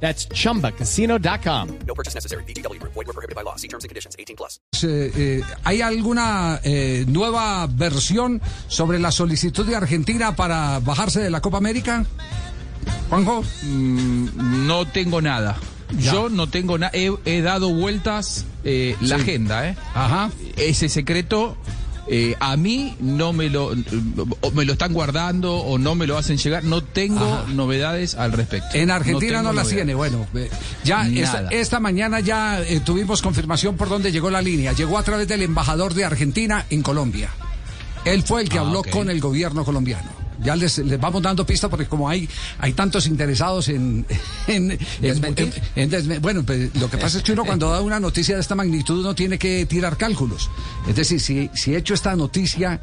That's chumbacasino.com. No purchase necessary. BGW. Void were prohibited by law. See terms and conditions. 18 plus. Eh, eh, ¿Hay alguna eh, nueva versión sobre la solicitud de Argentina para bajarse de la Copa América? Juanjo. No tengo nada. Ya. Yo no tengo nada. He, he dado vueltas eh, la agenda, ¿eh? Ajá. Ese secreto eh, a mí no me lo, o me lo están guardando o no me lo hacen llegar. No tengo Ajá. novedades al respecto. En Argentina no, las tiene. Bueno, eh, ya esta, mañana ya eh, tuvimos confirmación por dónde llegó la línea. Llegó a través del embajador de Argentina en Colombia. Él fue el que Ah, habló con el gobierno colombiano. Ya les, les vamos dando pista porque como hay hay tantos interesados en, en, bueno pues, lo que pasa es que uno cuando da una noticia de esta magnitud uno tiene que tirar cálculos. Es decir si si he hecho esta noticia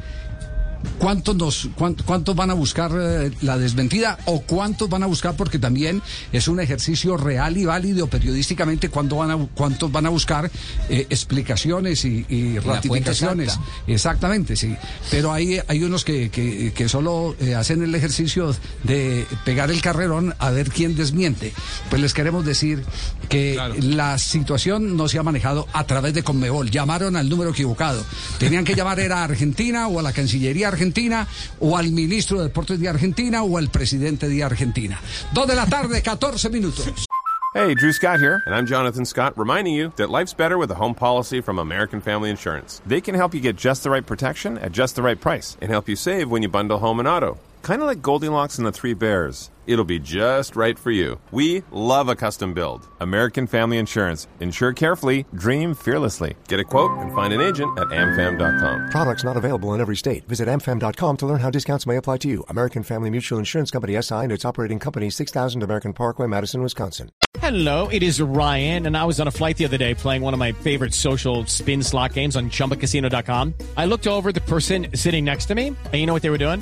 ¿Cuántos, nos, cuán- cuántos van a buscar eh, la desmentida o cuántos van a buscar? Porque también es un ejercicio real y válido periodísticamente cuánto van a, cuántos van a buscar eh, explicaciones y, y ratificaciones. Exactamente, sí. Pero hay, hay unos que, que, que solo eh, hacen el ejercicio de pegar el carrerón a ver quién desmiente. Pues les queremos decir que Claro. la situación no se ha manejado a través de Conmebol. Llamaron al número equivocado. Tenían que llamar era a Argentina o a la Cancillería Argentina o al ministro de Deportes de Argentina o al presidente de Argentina. Dos de la tarde, 14 minutos. Hey, Drew Scott here, and I'm Jonathan Scott, reminding you that life's better with a home policy from American Family Insurance. They can help you get just the right protection at just the right price and help you save when you bundle home and auto. Kind of like Goldilocks and the Three Bears. It'll be just right for you. We love a custom build. American Family Insurance. Insure carefully, dream fearlessly. Get a quote and find an agent at amfam.com. Products not available in every state. Visit amfam.com to learn how discounts may apply to you. American Family Mutual Insurance Company SI and its operating company 6000 American Parkway, Madison, Wisconsin. Hello, it is Ryan, and I was on a flight the other day playing one of my favorite social spin slot games on chumbacasino.com. I looked over at the person sitting next to me, and you know what they were doing?